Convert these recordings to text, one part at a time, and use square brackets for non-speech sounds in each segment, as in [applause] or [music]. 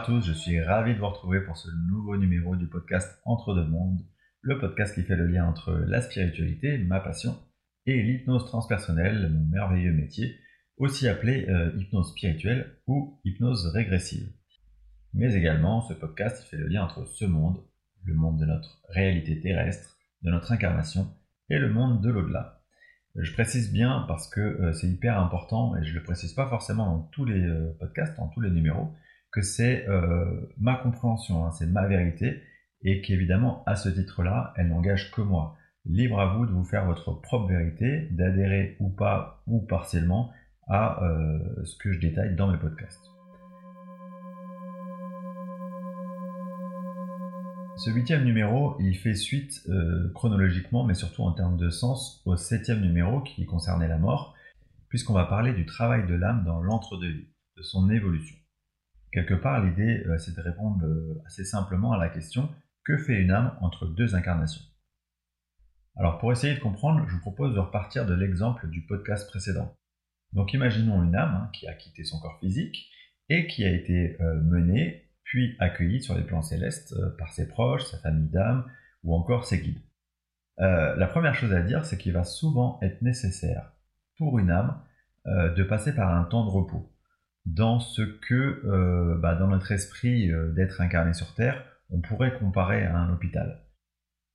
À tous, je suis ravi de vous retrouver pour ce nouveau numéro du podcast Entre deux mondes, le podcast qui fait le lien entre la spiritualité, ma passion, et l'hypnose transpersonnelle, mon merveilleux métier, aussi appelé euh, hypnose spirituelle ou hypnose régressive. Mais également, ce podcast fait le lien entre ce monde, le monde de notre réalité terrestre, de notre incarnation, et le monde de l'au-delà. Je précise bien parce que euh, c'est hyper important, et je ne le précise pas forcément dans tous les euh, podcasts, dans tous les numéros, que c'est euh, ma compréhension, hein, c'est ma vérité, et qu'évidemment, à ce titre-là, elle n'engage que moi. Libre à vous de vous faire votre propre vérité, d'adhérer ou pas, ou partiellement, à euh, ce que je détaille dans mes podcasts. Ce huitième numéro, il fait suite euh, chronologiquement, mais surtout en termes de sens, au septième numéro qui concernait la mort, puisqu'on va parler du travail de l'âme dans l'entre-deux-vie, de son évolution. Quelque part, l'idée, euh, c'est de répondre euh, assez simplement à la question que fait une âme entre deux incarnations? Alors, pour essayer de comprendre, je vous propose de repartir de l'exemple du podcast précédent. Donc, imaginons une âme hein, qui a quitté son corps physique et qui a été euh, menée puis accueillie sur les plans célestes par ses proches, sa famille d'âmes ou encore ses guides. la première chose à dire, c'est qu'il va souvent être nécessaire pour une âme de passer par un temps de repos dans ce que, euh, bah, dans notre esprit euh, d'être incarné sur Terre, on pourrait comparer à un hôpital.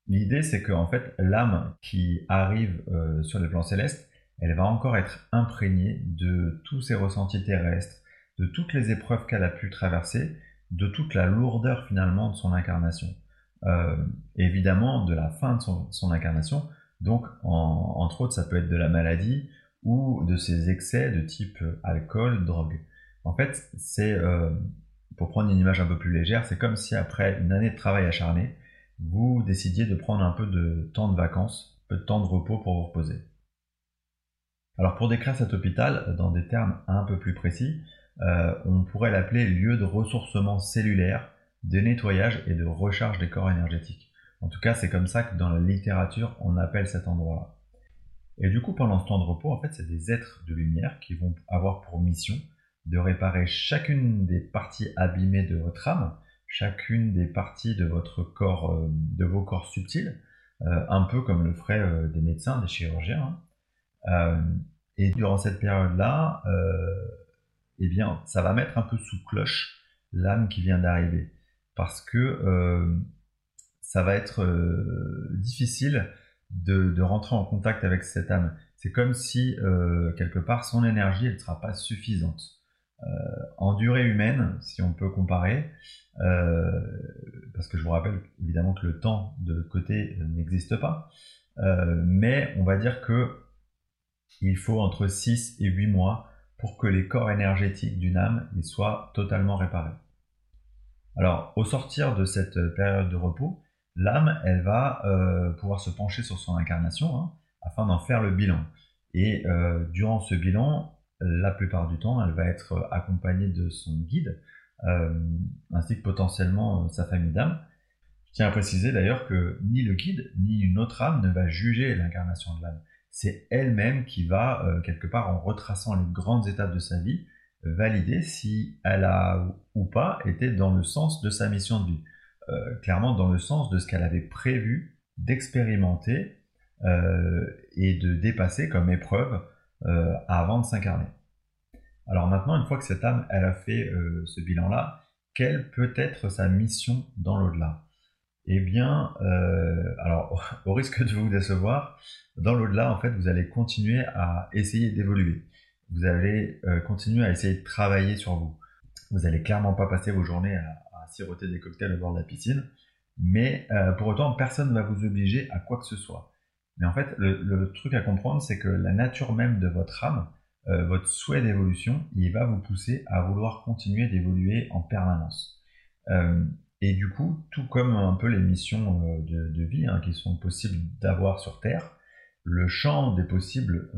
L'idée, c'est que en fait, l'âme qui arrive euh, sur le plan céleste, elle va encore être imprégnée de tous ses ressentis terrestres, de toutes les épreuves qu'elle a pu traverser, de toute la lourdeur finalement de son incarnation. évidemment, de la fin de son, incarnation, donc entre autres, ça peut être de la maladie ou de ses excès de type alcool, drogue. En fait, c'est, euh, pour prendre une image un peu plus légère, c'est comme si après une année de travail acharné, vous décidiez de prendre un peu de temps de vacances, un peu de temps de repos pour vous reposer. Alors pour décrire cet hôpital dans des termes un peu plus précis, euh, on pourrait l'appeler lieu de ressourcement cellulaire, de nettoyage et de recharge des corps énergétiques. En tout cas, c'est comme ça que dans la littérature, on appelle cet endroit-là. Et du coup, pendant ce temps de repos, en fait, c'est des êtres de lumière qui vont avoir pour mission de réparer chacune des parties abîmées de votre âme, chacune des parties de votre corps, euh, de vos corps subtils, euh, un peu comme le feraient euh, des médecins, des chirurgiens. Hein. et durant cette période-là, eh bien, ça va mettre un peu sous cloche l'âme qui vient d'arriver, parce que ça va être difficile de, de, rentrer en contact avec cette âme. C'est comme si quelque part son énergie ne sera pas suffisante. Euh, en durée humaine, si on peut comparer, euh, parce que je vous rappelle évidemment que le temps de côté n'existe pas, euh, mais on va dire que il faut entre 6 et 8 mois pour que les corps énergétiques d'une âme soient totalement réparés. Alors, au sortir de cette période de repos, l'âme, elle va pouvoir se pencher sur son incarnation hein, afin d'en faire le bilan. Et durant ce bilan, la plupart du temps, elle va être accompagnée de son guide, euh, ainsi que potentiellement euh, sa famille d'âme. Je tiens à préciser d'ailleurs que ni le guide, ni une autre âme ne va juger l'incarnation de l'âme. C'est elle-même qui va, euh, quelque part en retraçant les grandes étapes de sa vie, valider si elle a ou pas été dans le sens de sa mission de vie. clairement dans le sens de ce qu'elle avait prévu d'expérimenter et de dépasser comme épreuve euh, avant de s'incarner. Alors maintenant, une fois que cette âme, elle a fait euh, ce bilan-là, quelle peut être sa mission dans l'au-delà? Eh bien, euh, alors [laughs] au risque de vous décevoir, dans l'au-delà, en fait, vous allez continuer à essayer d'évoluer. Vous allez continuer à essayer de travailler sur vous. Vous allez clairement pas passer vos journées à, siroter des cocktails au bord de la piscine, mais pour autant, personne ne va vous obliger à quoi que ce soit. Mais en fait, le, truc à comprendre, c'est que la nature même de votre âme, euh, votre souhait d'évolution, il va vous pousser à vouloir continuer d'évoluer en permanence. Euh, et du coup, tout comme un peu les missions euh, de, vie hein, qui sont possibles d'avoir sur Terre, le champ des possibles,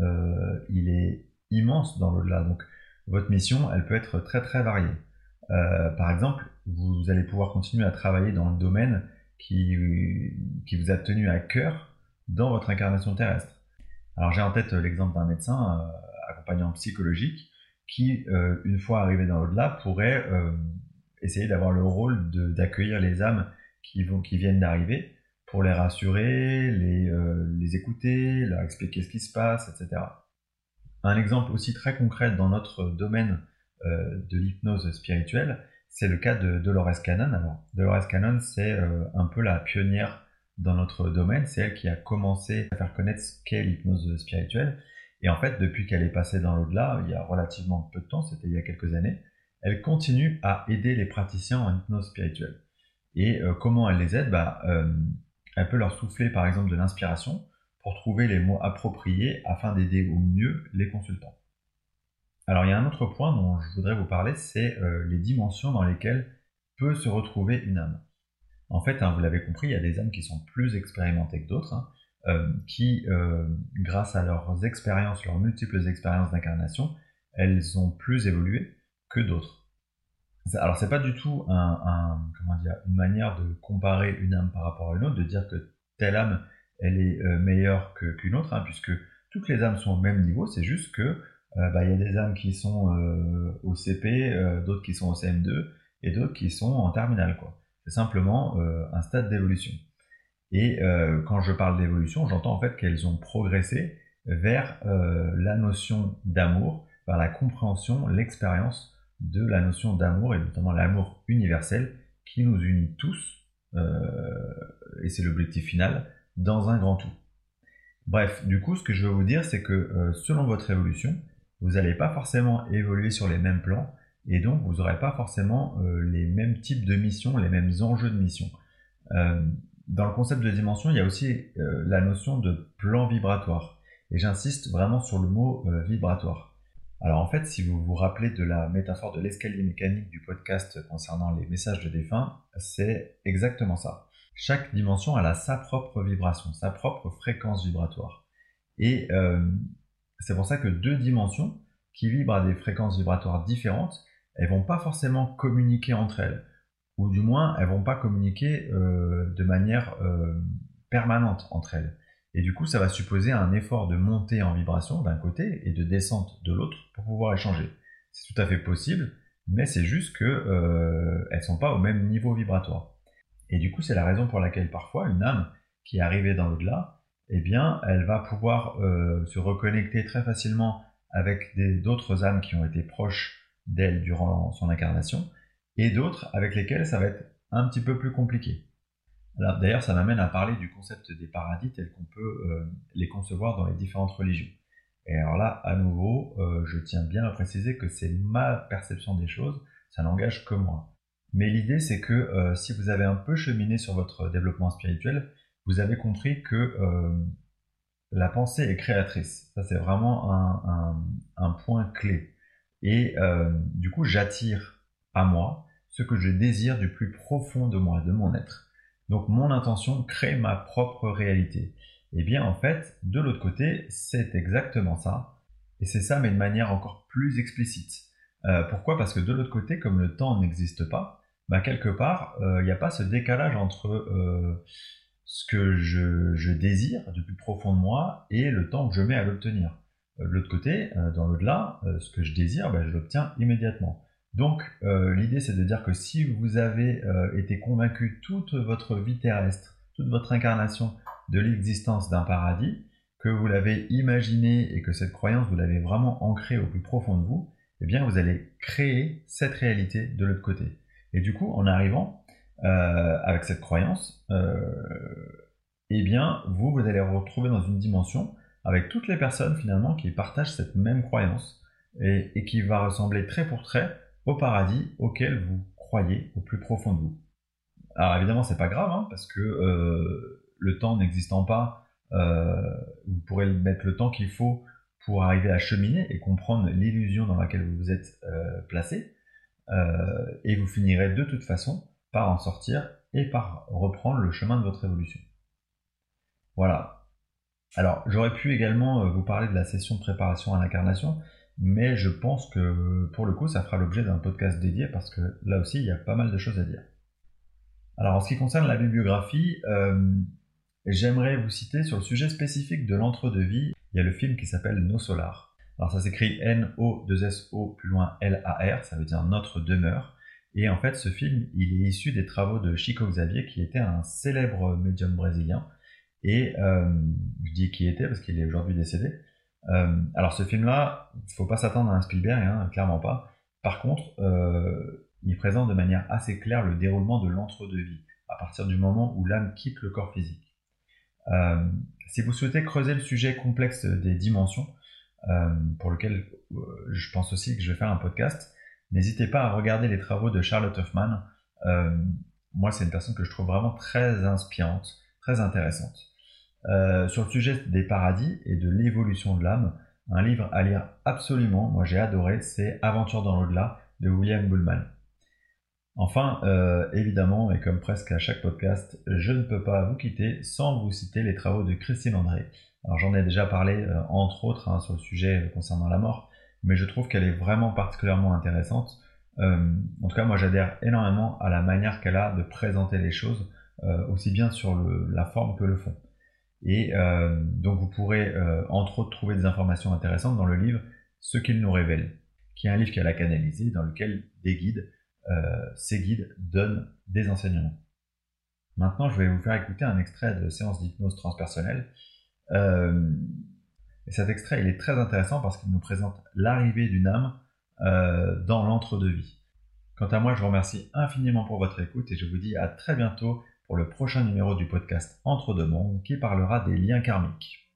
il est immense dans l'au-delà. Donc, votre mission, elle peut être très très variée. par exemple, vous allez pouvoir continuer à travailler dans le domaine qui, qui vous a tenu à cœur dans votre incarnation terrestre. Alors j'ai en tête euh, l'exemple d'un médecin euh, accompagnant psychologique qui, euh, une fois arrivé dans l'au-delà, pourrait essayer d'avoir le rôle d'accueillir les âmes qui, vont, qui viennent d'arriver pour les rassurer, les, euh, les écouter, leur expliquer ce qui se passe, etc. Un exemple aussi très concret dans notre domaine euh, de l'hypnose spirituelle, c'est le cas de Dolores Cannon. Alors, Dolores Cannon, c'est euh, un peu la pionnière dans notre domaine. C'est elle qui a commencé à faire connaître ce qu'est l'hypnose spirituelle. Et en fait, depuis qu'elle est passée dans l'au-delà, il y a relativement peu de temps, c'était il y a quelques années, elle continue à aider les praticiens en hypnose spirituelle. Et euh, comment elle les aide? Bah, euh, Elle peut leur souffler par exemple de l'inspiration pour trouver les mots appropriés afin d'aider au mieux les consultants. Alors il y a un autre point dont je voudrais vous parler, c'est euh, les dimensions dans lesquelles peut se retrouver une âme. En fait, hein, vous l'avez compris, il y a des âmes qui sont plus expérimentées que d'autres, hein, qui, grâce à leurs expériences, leurs multiples expériences d'incarnation, elles ont plus évolué que d'autres. Alors c'est pas du tout une manière de comparer une âme par rapport à une autre, de dire que telle âme elle est euh, meilleure qu'une autre, hein, puisque toutes les âmes sont au même niveau. C'est juste que euh, bah, il y a des âmes qui sont euh, au CP, d'autres qui sont au CM2 et d'autres qui sont en terminale. Simplement un stade d'évolution. Et quand je parle d'évolution, j'entends en fait qu'elles ont progressé vers la notion d'amour, vers la compréhension, l'expérience de la notion d'amour, et notamment l'amour universel, qui nous unit tous, euh, et c'est l'objectif final, dans un grand tout. Bref, du coup, ce que je veux vous dire, c'est que euh, selon votre évolution, vous n'allez pas forcément évoluer sur les mêmes plans, et donc vous n'aurez pas forcément euh, les mêmes types de missions, les mêmes enjeux de mission. dans le concept de dimension, il y a aussi la notion de plan vibratoire, et j'insiste vraiment sur le mot vibratoire. Alors en fait, si vous vous rappelez de la métaphore de l'escalier mécanique du podcast concernant les messages de défunts, c'est exactement ça. Chaque dimension a sa propre vibration, sa propre fréquence vibratoire. Et euh, c'est pour ça que deux dimensions qui vibrent à des fréquences vibratoires différentes, elles vont pas forcément communiquer entre elles, ou du moins elles vont pas communiquer euh, de manière euh, permanente entre elles. Et du coup, ça va supposer un effort de montée en vibration d'un côté et de descente de l'autre pour pouvoir échanger. C'est tout à fait possible, mais c'est juste qu'elles euh, ne sont pas au même niveau vibratoire. Et du coup, c'est la raison pour laquelle parfois une âme qui est arrivée dans l'au-delà, eh bien, elle va pouvoir euh, se reconnecter très facilement avec d'autres âmes qui ont été proches d'elle durant son incarnation, et d'autres avec lesquelles ça va être un petit peu plus compliqué. D'ailleurs, ça m'amène à parler du concept des paradis tels qu'on peut euh, les concevoir dans les différentes religions. Et alors là, à nouveau, euh, je tiens bien à préciser que c'est ma perception des choses, ça n'engage que moi. Mais l'idée, c'est que euh, si vous avez un peu cheminé sur votre développement spirituel, vous avez compris que la pensée est créatrice. Ça, c'est vraiment un, point clé. Et du coup, j'attire à moi ce que je désire du plus profond de moi, de mon être. Donc mon intention crée ma propre réalité. Et eh bien en fait, de l'autre côté, c'est exactement ça. Et c'est ça, mais de manière encore plus explicite. Euh, pourquoi? Parce que de l'autre côté, comme le temps n'existe pas, bah quelque part, il euh, n'y a pas ce décalage entre euh, ce que je, désire du plus profond de moi et le temps que je mets à l'obtenir. De l'autre côté, dans l'au-delà, ce que je désire, bah, je l'obtiens immédiatement. Donc euh, l'idée c'est de dire que si vous avez euh, été convaincu toute votre vie terrestre, toute votre incarnation de l'existence d'un paradis, que vous l'avez imaginé et que cette croyance vous l'avez vraiment ancrée au plus profond de vous, eh bien vous allez créer cette réalité de l'autre côté. Et du coup, en arrivant euh, avec cette croyance, eh bien vous vous allez vous retrouver dans une dimension avec toutes les personnes finalement qui partagent cette même croyance et, qui va ressembler trait pour trait au paradis auquel vous croyez au plus profond de vous. Alors évidemment, c'est pas grave, hein, parce que euh, le temps n'existant pas, euh, vous pourrez mettre le temps qu'il faut pour arriver à cheminer et comprendre l'illusion dans laquelle vous vous êtes euh, placé, et vous finirez de toute façon par en sortir et par reprendre le chemin de votre évolution. Voilà. Alors, j'aurais pu également vous parler de la session de préparation à l'incarnation, mais je pense que pour le coup, ça fera l'objet d'un podcast dédié parce que là aussi, il y a pas mal de choses à dire. Alors, en ce qui concerne la bibliographie, euh, j'aimerais vous citer sur le sujet spécifique de l'entre-deux-vie. Il y a le film qui s'appelle Nos Solar. Alors, ça s'écrit N-O-2-S-O plus loin L-A-R, ça veut dire notre demeure. Et en fait, ce film, il est issu des travaux de Chico Xavier, qui était un célèbre médium brésilien. Et je dis qui était parce qu'il est aujourd'hui décédé. alors ce film-là, il faut pas s'attendre à un Spielberg, hein, clairement pas. Par contre, il présente de manière assez claire le déroulement de l'entre-deux-vie, à partir du moment où l'âme quitte le corps physique. si vous souhaitez creuser le sujet complexe des dimensions, euh, pour lequel euh, je pense aussi que je vais faire un podcast. N'hésitez pas à regarder les travaux de Charlotte Hoffman. Euh, moi, c'est une personne que je trouve vraiment très inspirante, très intéressante. sur le sujet des paradis et de l'évolution de l'âme, un livre à lire absolument, moi j'ai adoré, c'est Aventure dans l'au-delà de William Bullman. Enfin, évidemment, et comme presque à chaque podcast, je ne peux pas vous quitter sans vous citer les travaux de Christine André, alors j'en ai déjà parlé euh, entre autres hein, sur le sujet concernant la mort, mais je trouve qu'elle est vraiment particulièrement intéressante. Euh, en tout cas, moi j'adhère énormément à la manière qu'elle a de présenter les choses, euh, aussi bien sur la forme que le fond. Et donc vous pourrez entre autres trouver des informations intéressantes dans le livre Ce qu'il nous révèle, qui est un livre qu'elle a canalisé, dans lequel des guides, ces guides donnent des enseignements. Maintenant, je vais vous faire écouter un extrait de séance d'hypnose transpersonnelle euh, et cet extrait, il est très intéressant parce qu'il nous présente l'arrivée d'une âme euh, dans l'entre-deux-vie. Quant à moi, je vous remercie infiniment pour votre écoute et je vous dis à très bientôt pour le prochain numéro du podcast Entre deux mondes qui parlera des liens karmiques.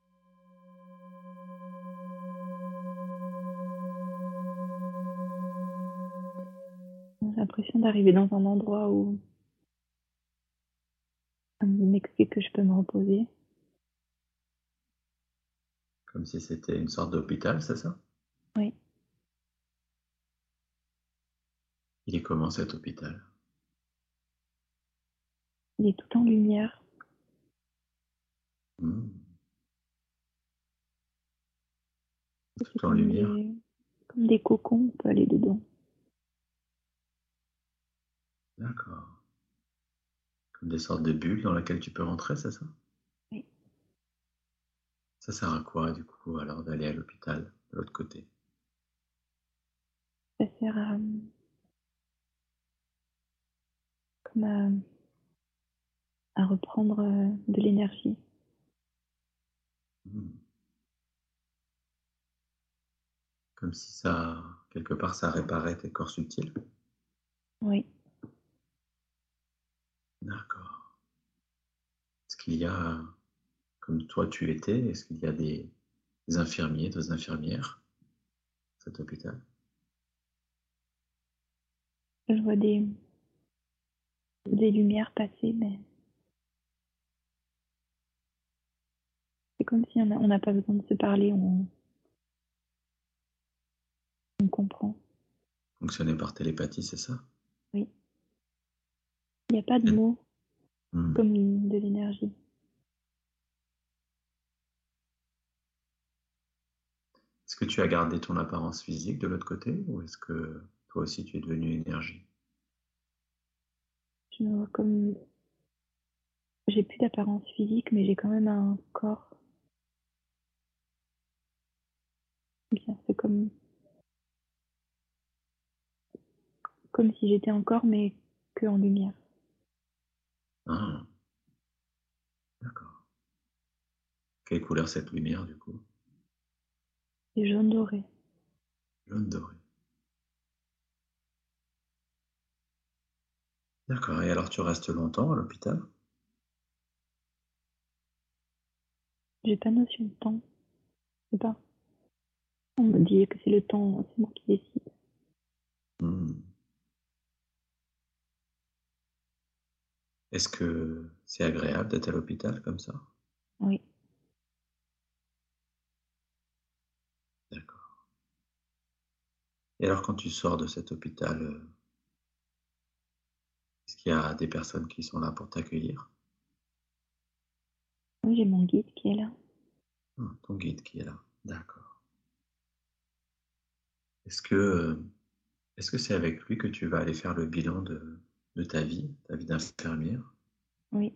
J'ai l'impression d'arriver dans un endroit où on m'explique que je peux me reposer. Comme si c'était une sorte d'hôpital, c'est ça? Oui. Il est comment cet hôpital? Il est tout en lumière. Hmm. Tout en lumière. comme des cocons, on peut aller dedans. D'accord. Comme des sortes de bulles dans lesquelles tu peux rentrer, c'est ça? Ça sert à quoi, du coup, alors, d'aller à l'hôpital, de l'autre côté? Ça sert à. comme à, reprendre euh, de l'énergie. Hmm. Comme si ça, quelque part, ça réparait tes corps subtils Oui. D'accord. Est-ce qu'il y a comme toi tu étais Est-ce qu'il y a des, infirmiers, des infirmières à cet hôpital? Je vois des, des lumières passer, mais c'est comme si on n'a pas besoin de se parler, on, on comprend. Fonctionner par télépathie, c'est ça? Oui. Il n'y a pas de mots hmm. comme de l'énergie. Est-ce que tu as gardé ton apparence physique de l'autre côté ou est-ce que toi aussi tu es devenu énergie? Je me vois comme. J'ai plus d'apparence physique, mais j'ai quand même un corps. C'est comme. Comme si j'étais un corps, mais que en lumière. Ah. D'accord. Quelle couleur cette lumière du coup? Et jaune doré. Jaune doré. D'accord. Et alors tu restes longtemps à l'hôpital? J'ai pas notion de temps. Je sais pas. Que c'est le temps, c'est moi qui décide. Hmm. Est-ce que c'est agréable d'être à l'hôpital comme ça? Oui. Et alors, quand tu sors de cet hôpital, euh, est-ce qu'il y a des personnes qui sont là pour t'accueillir? Oui, j'ai mon guide qui est là. Ah, ton guide qui est là, d'accord. Est-ce que euh, est-ce que c'est avec lui que tu vas aller faire le bilan de, ta vie, ta vie d'infirmière? Oui.